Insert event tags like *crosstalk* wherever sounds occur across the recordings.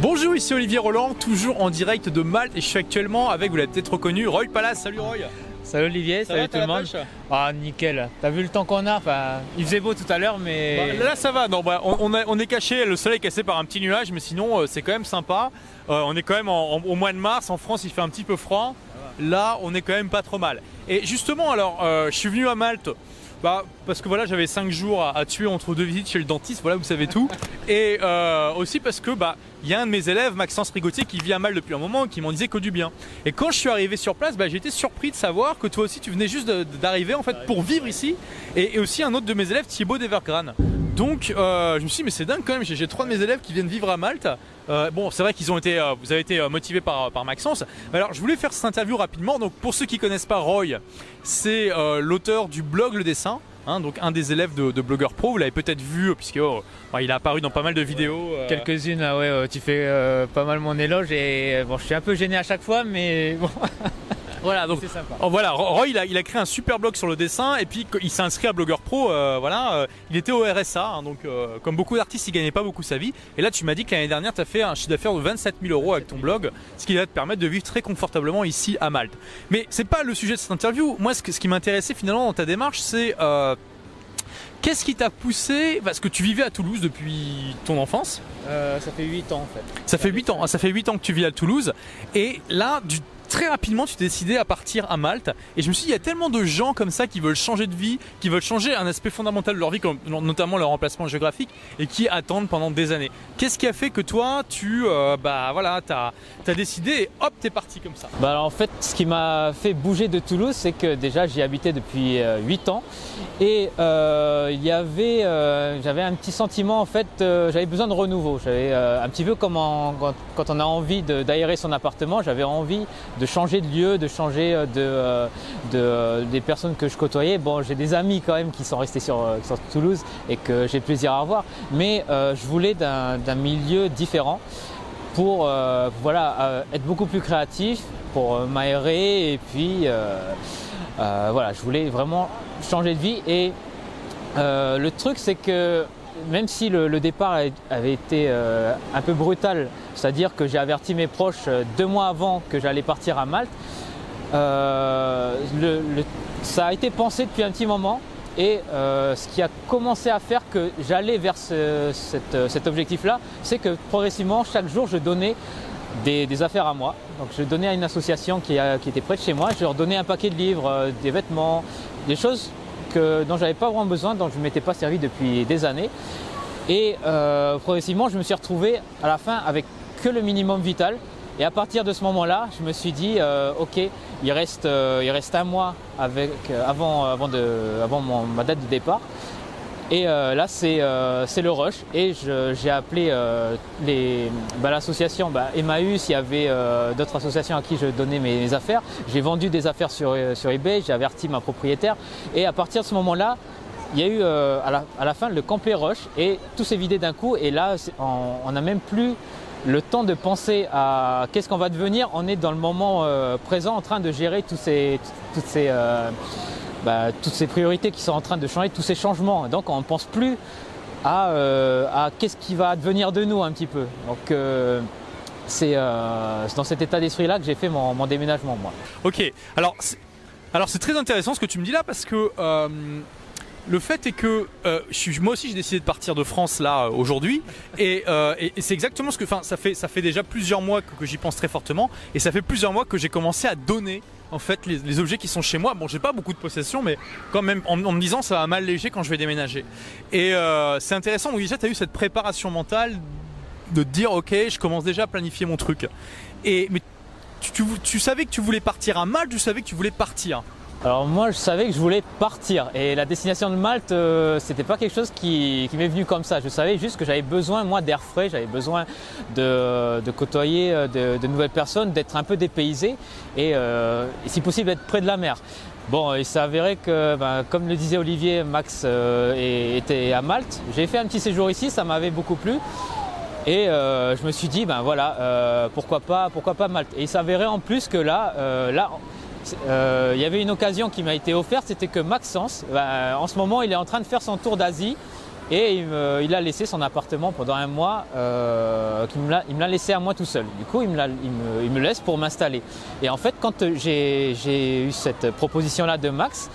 Bonjour, ici Olivier Roland, toujours en direct de Malte et je suis actuellement avec, vous l'avez peut-être reconnu, Roy Palace. Salut Roy Salut Olivier, Ça salut va, tout le monde. Ah nickel, t'as vu le temps qu'on a? Enfin, Il faisait beau tout à l'heure mais... Bah, Là ça va, non, bah, on, on a- on est caché, le soleil est cassé par un petit nuage, mais sinon euh, c'est quand même sympa. Euh, on est quand même en- en- au mois de mars, en France il fait un petit peu froid. Là on est quand même pas trop mal. Et justement alors, euh, je suis venu à Malte. Bah, parce que voilà, j'avais 5 jours à, tuer entre deux visites chez le dentiste, voilà, vous savez tout. Et euh, aussi parce que bah, il y a un de mes élèves, Maxence Rigotier, qui vit à Malte depuis un moment, qui m'en disait que du bien. Et quand je suis arrivé sur place, bah, j'ai été surpris de savoir que toi aussi tu venais juste d'arriver en fait pour vivre ici. Et, et aussi un autre de mes élèves, Thibaut Devergrane. Donc euh, je me suis dit mais c'est dingue quand même, j'ai trois de mes élèves qui viennent vivre à Malte. Euh, bon c'est vrai qu'ils ont été, euh, vous avez été motivés par, par Maxence. Alors je voulais faire cette interview rapidement. Donc pour ceux qui connaissent pas Roy, c'est l'auteur du blog Le Dessin. hein, donc un des élèves de, de Blogueur Pro, vous l'avez peut-être vu puisque oh, il a apparu dans pas mal de vidéos. Quelques-unes, ah ouais, tu fais pas mal mon éloge et bon, je suis un peu gêné à chaque fois mais bon, *laughs* Voilà donc sympa. Oh, voilà, Roy il a, il a créé un super blog sur le dessin et puis il s'est inscrit à Blogueur Pro. euh, voilà, euh, il était au RSA, hein, donc euh, comme beaucoup d'artistes, il gagnait pas beaucoup sa vie. Et là, tu m'as dit que l'année dernière, tu as fait un chiffre d'affaires de 27 000 euros avec ton blog, ce qui va te permettre de vivre très confortablement ici à Malte. Mais c'est pas le sujet de cette interview. Moi, ce, que- ce qui m'intéressait finalement dans ta démarche, c'est qu'est-ce qui t'a poussé parce que tu vivais à Toulouse depuis ton enfance. Euh, ça fait 8 ans en fait. Ça fait 8 ans, hein, ça fait 8 ans que tu vis à Toulouse et là du- très rapidement tu t'es décidé à partir à Malte et je me suis dit il y a tellement de gens comme ça qui veulent changer de vie, qui veulent changer un aspect fondamental de leur vie comme notamment leur emplacement géographique et qui attendent pendant des années. Qu'est-ce qui a fait que toi tu euh, bah voilà, t'as as décidé et hop, t'es parti comme ça? Bah en fait, ce qui m'a fait bouger de Toulouse, c'est que déjà j'y habitais depuis 8 ans et euh, il y avait, euh, j'avais un petit sentiment en fait, euh, j'avais besoin de renouveau. J'avais euh, un petit peu comme en- quand, quand on a envie d'aérer son appartement, j'avais envie de changer de lieu, de changer euh, de, euh, euh, des personnes que je côtoyais. Bon, j'ai des amis quand même qui sont restés sur, Toulouse et que j'ai plaisir à revoir, mais je voulais d'un milieu différent pour voilà, être beaucoup plus créatif, pour m'aérer et puis voilà, je voulais vraiment changer de vie et le truc c'est que même si le, départ avait été euh, un peu brutal, c'est-à-dire que j'ai averti mes proches euh, deux mois avant que j'allais partir à Malte, euh, ça a été pensé depuis un petit moment et ce qui a commencé à faire que j'allais vers ce- cet, objectif-là, c'est que progressivement, chaque jour, je donnais des, affaires à moi. Donc je donnais à une association qui, était près de chez moi, je leur donnais un paquet de livres, des vêtements, des choses que, dont j'avais pas vraiment besoin, dont je ne m'étais pas servi depuis des années. Et euh, progressivement, je me suis retrouvé à la fin avec que le minimum vital. Et à partir de ce moment-là, je me suis dit, euh, ok, il reste, euh, il reste un mois avant, ma date de départ. Et euh, là, c'est euh, c'est le rush. Et j'ai appelé euh, bah, l'association bah, Emmaüs. Il y avait d'autres associations à qui je donnais mes, affaires. J'ai vendu des affaires sur, eBay. J'ai averti ma propriétaire. Et à partir de ce moment-là, il y a eu à, la, fin le complet rush et tout s'est vidé d'un coup. Et là, on n'a même plus le temps de penser à qu'est-ce qu'on va devenir. On est dans le moment présent en train de gérer tous ces, toutes ces, bah, toutes ces priorités qui sont en train de changer, tous ces changements. Donc on ne pense plus à, euh, à qu'est-ce qui va advenir de nous un petit peu. Donc euh, c'est euh, c'est dans cet état d'esprit-là que j'ai fait mon, déménagement moi. Ok, alors c'est, très intéressant ce que tu me dis là parce que le fait est que moi aussi j'ai décidé de partir de France là aujourd'hui et, c'est exactement ce que, enfin ça fait ça fait déjà plusieurs mois que j'y pense très fortement et ça fait plusieurs mois que j'ai commencé à donner en fait les, objets qui sont chez moi. Bon j'ai pas beaucoup de possessions mais quand même en, me disant ça va mal léger quand je vais déménager et euh, c'est intéressant. Donc déjà tu as eu cette préparation mentale de te dire ok je commence déjà à planifier mon truc et mais tu, savais que tu voulais partir à Malte, tu savais que tu voulais partir. Alors moi je savais que je voulais partir et la destination de Malte euh, c'était pas quelque chose qui, m'est venu comme ça. Je savais juste que j'avais besoin moi d'air frais, j'avais besoin de, côtoyer euh, de, nouvelles personnes, d'être un peu dépaysé et, euh, et si possible d'être près de la mer. Bon, il s'est avéré que, ben, comme le disait Olivier, Max était à Malte. J'ai fait un petit séjour ici, ça m'avait beaucoup plu. Et je me suis dit, ben voilà, pourquoi pas, pourquoi pas Malte. Et il s'avérait en plus que là, euh, euh, il y avait une occasion qui m'a été offerte, c'était que Maxence, ben, en ce moment, il est en train de faire son tour d'Asie Et il, a laissé son appartement pendant un mois, euh, il me l'a laissé à moi tout seul. Du coup, il me, laisse pour m'installer. Et en fait, quand j'ai eu cette proposition-là de Max,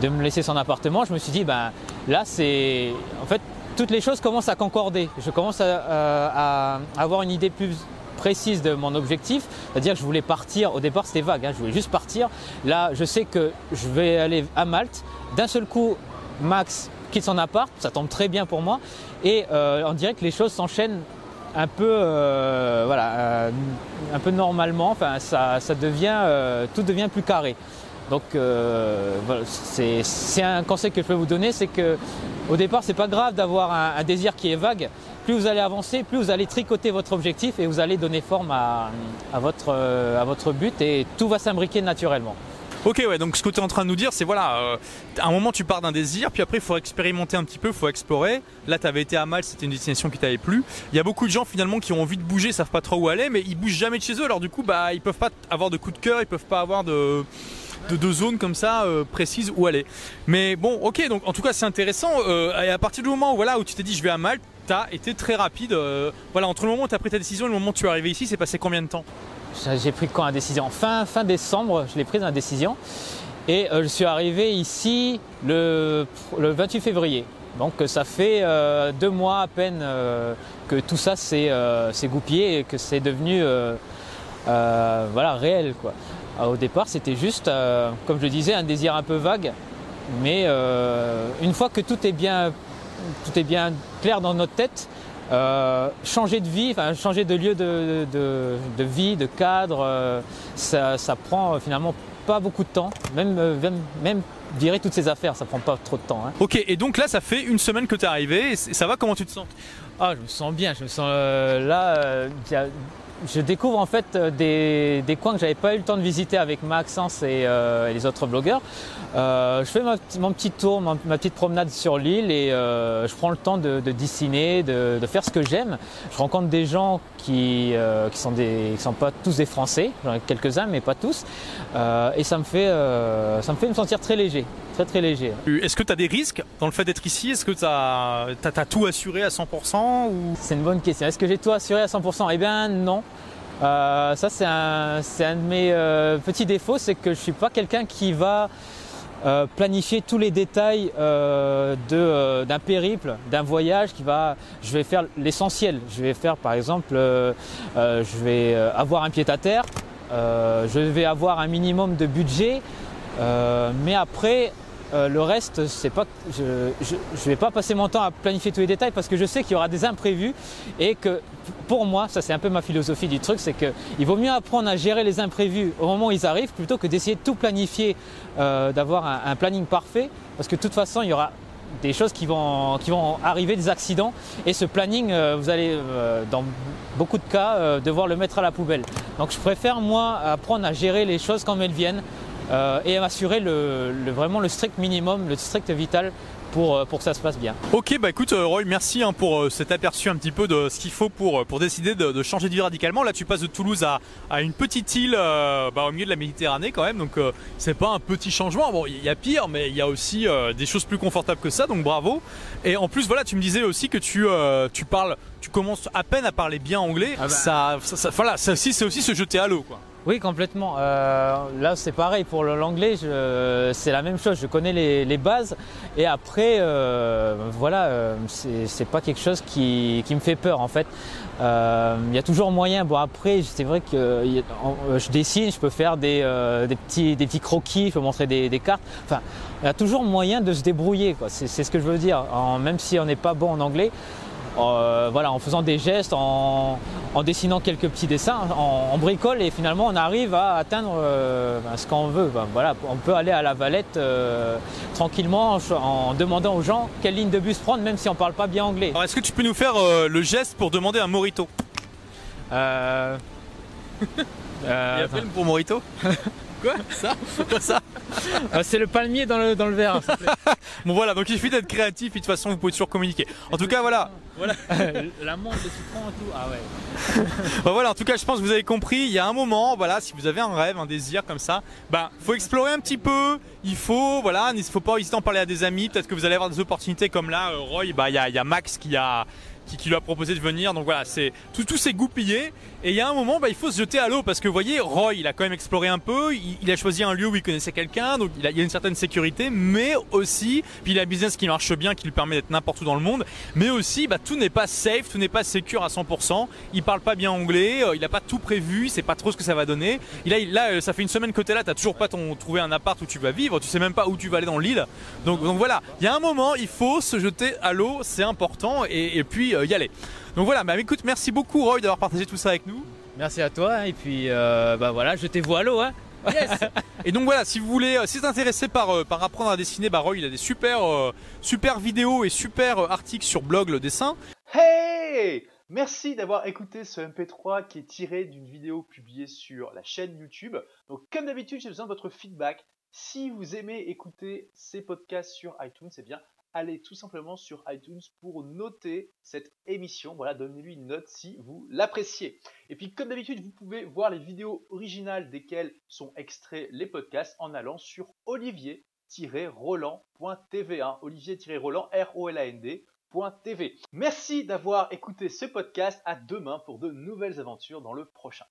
de me laisser son appartement, je me suis dit, ben là, c'est. En fait, toutes les choses commencent à concorder. Je commence à, avoir une idée plus précise de mon objectif, c'est-à-dire que je voulais partir, au départ c'était vague, hein, je voulais juste partir. Là, je sais que je vais aller à Malte. D'un seul coup, Max quitte son appart, ça tombe très bien pour moi. Et euh, on dirait que les choses s'enchaînent un peu, euh, voilà, euh, un peu normalement. Enfin, ça, devient, tout devient plus carré. Donc, c'est un conseil que je peux vous donner, c'est que au départ, c'est pas grave d'avoir un, désir qui est vague. Plus vous allez avancer, plus vous allez tricoter votre objectif et vous allez donner forme à, votre, à votre but et tout va s'imbriquer naturellement. Ok, ouais, donc ce que tu es en train de nous dire, c'est voilà, euh, à un moment tu pars d'un désir, puis après il faut expérimenter un petit peu, il faut explorer. Là, tu avais été à Mal, c'était une destination qui t'avait plu. Il y a beaucoup de gens finalement qui ont envie de bouger, savent pas trop où aller, mais ils bougent jamais de chez eux, alors du coup, bah, ils peuvent pas avoir de coup de cœur, ils peuvent pas avoir de de, zones comme ça euh, précises où aller. Mais bon, ok, donc en tout cas c'est intéressant. Euh, et à partir du moment où, voilà, où tu t'es dit je vais à Malte, tu as été très rapide. voilà, entre le moment où tu as pris ta décision et le moment où tu es arrivé ici, c'est passé combien de temps? J'ai pris quand la décision? Fin, fin décembre, je l'ai prise la décision. Et euh, je suis arrivé ici le, 28 février. Donc ça fait euh, deux mois à peine euh, que tout ça s'est goupillé et que c'est devenu voilà, réel. Quoi. au départ, c'était juste, comme je le disais, un désir un peu vague. Mais une fois que tout est bien, tout est bien clair dans notre tête, euh, changer de vie, enfin, changer de lieu de, vie, de cadre, euh, ça, prend euh, finalement pas beaucoup de temps. Même, même, virer toutes ces affaires, ça prend pas trop de temps. Hein. Ok, et donc là, ça fait une semaine que tu es arrivé. Et ça va Comment tu te sens? Ah, je me sens bien. Je me sens là je découvre en fait euh, des, coins que j'avais pas eu le temps de visiter avec Maxence et, euh, les autres blogueurs. Euh, je fais mon petit tour, ma, petite promenade sur l'île et je prends le temps de, dessiner, de, faire ce que j'aime. Je rencontre des gens qui, qui sont des, sont pas tous des Français, quelques-uns mais pas tous, et ça me fait, ça me fait me sentir très léger, très très léger. Est-ce que tu as des risques dans le fait d'être ici? Est-ce que tu as, as, tout assuré à 100% ou... C'est une bonne question. Est-ce que j'ai tout assuré à 100% Eh bien non. Euh, ça, c'est un, de mes euh, petits défauts, c'est que je ne suis pas quelqu'un qui va euh, planifier tous les détails d'un périple, d'un voyage. Qui va, je vais faire l'essentiel. Je vais faire, par exemple, je vais avoir un pied à terre. je vais avoir un minimum de budget. mais après, euh, le reste, je ne vais pas passer mon temps à planifier tous les détails parce que je sais qu'il y aura des imprévus et que pour moi, ça c'est un peu ma philosophie du truc, c'est qu'il vaut mieux apprendre à gérer les imprévus au moment où ils arrivent plutôt que d'essayer de tout planifier, euh, d'avoir un, planning parfait parce que de toute façon, il y aura des choses qui vont, arriver, des accidents et ce planning, euh, vous allez dans beaucoup de cas devoir le mettre à la poubelle. Donc je préfère moi apprendre à gérer les choses comme elles viennent euh, et m'assurer le, vraiment le strict minimum, le strict vital pour, euh, pour, que ça se passe bien. Ok, bah écoute euh, Roy, merci hein, pour cet aperçu un petit peu de ce qu'il faut pour, pour décider de, changer de vie radicalement. Là, tu passes de Toulouse à, à une petite île bah, au milieu de la Méditerranée quand même, donc c'est pas un petit changement. Bon, il y a pire, mais il y a aussi des choses plus confortables que ça, donc bravo. Et en plus, voilà, tu me disais aussi que tu, tu parles, tu commences à peine à parler bien anglais. Ah bah. ça, ça, voilà, ça aussi, c'est aussi se jeter à l'eau, quoi. Oui, complètement. Euh, là, c'est pareil pour l'anglais, c'est la même chose. Je connais les, bases et après, euh, voilà, euh, c'est pas quelque chose qui, me fait peur en fait. Il y a toujours moyen. Bon, après, c'est vrai que je dessine, je peux faire des, petits, des petits croquis, je peux montrer des, cartes. Enfin, il y a toujours moyen de se débrouiller. C'est ce que je veux dire. même si on n'est pas bon en anglais, euh, voilà, en faisant des gestes, en, dessinant quelques petits dessins, en, bricole et finalement on arrive à atteindre euh, ben, ce qu'on veut. Ben, voilà, on peut aller à la Valette euh, tranquillement en, demandant aux gens quelle ligne de bus prendre même si on ne parle pas bien anglais. est-ce que tu peux nous faire le geste pour demander un morito? Euh... *laughs* Il y a film pour morito Quoi Ça Quoi ça Euh, C'est le palmier dans le, dans le verre. plaît. *laughs* Bon voilà, donc il suffit d'être créatif et de toute façon vous pouvez toujours communiquer. En tout cas voilà. Voilà. *laughs* La citron et tout. Ah ouais. *laughs* Bah voilà, en tout cas, je pense que vous avez compris. Il y a un moment, voilà, si vous avez un rêve, un désir comme ça, bah, faut explorer un petit peu. Il faut, voilà, il faut pas hésiter à en parler à des amis. Peut-être que vous allez avoir des opportunités comme là, euh, Roy. Bah, il y a, il y a Max qui a, qui, lui a proposé de venir. Donc voilà, c'est tout, tout s'est goupillé. Et il y a un moment, bah, il faut se jeter à l'eau parce que vous voyez, Roy, il a quand même exploré un peu. Il, a choisi un lieu où il connaissait quelqu'un, donc il, y a une certaine sécurité, mais aussi, puis il a un business qui marche bien, qui lui permet d'être n'importe où dans le monde. Mais aussi, bah, tout n'est pas safe, tout n'est pas secure à 100%. Il parle pas bien anglais, euh, il a pas tout prévu, il sait pas trop ce que ça va donner. Il là, euh, ça fait une semaine que là, t'as toujours pas ton, trouvé un appart où tu vas vivre, tu sais même pas où tu vas aller dans l'île. Donc, donc voilà, il y a un moment, il faut se jeter à l'eau, c'est important, et, et puis euh, y aller. Donc voilà, bah écoute, merci beaucoup Roy d'avoir partagé tout ça avec nous. Merci à toi. Et puis, euh, bah voilà, jetez-vous à l'eau. Hein. *laughs* Et donc voilà, si vous voulez, euh, si vous êtes intéressé par, euh, par apprendre à dessiner, bah Roy, il a des super, euh, super vidéos et super euh, articles sur blog le dessin. Hey Merci d'avoir écouté ce MP3 qui est tiré d'une vidéo publiée sur la chaîne YouTube. Donc comme d'habitude, j'ai besoin de votre feedback. Si vous aimez écouter ces podcasts sur iTunes, eh bien allez tout simplement sur iTunes pour noter cette émission. Voilà, donnez-lui une note si vous l'appréciez. Et puis comme d'habitude, vous pouvez voir les vidéos originales desquelles sont extraits les podcasts en allant sur olivier-roland.tv. hein. Olivier-roland, R-O-L-A-N-D. Merci d'avoir écouté ce podcast. À demain pour de nouvelles aventures dans le prochain.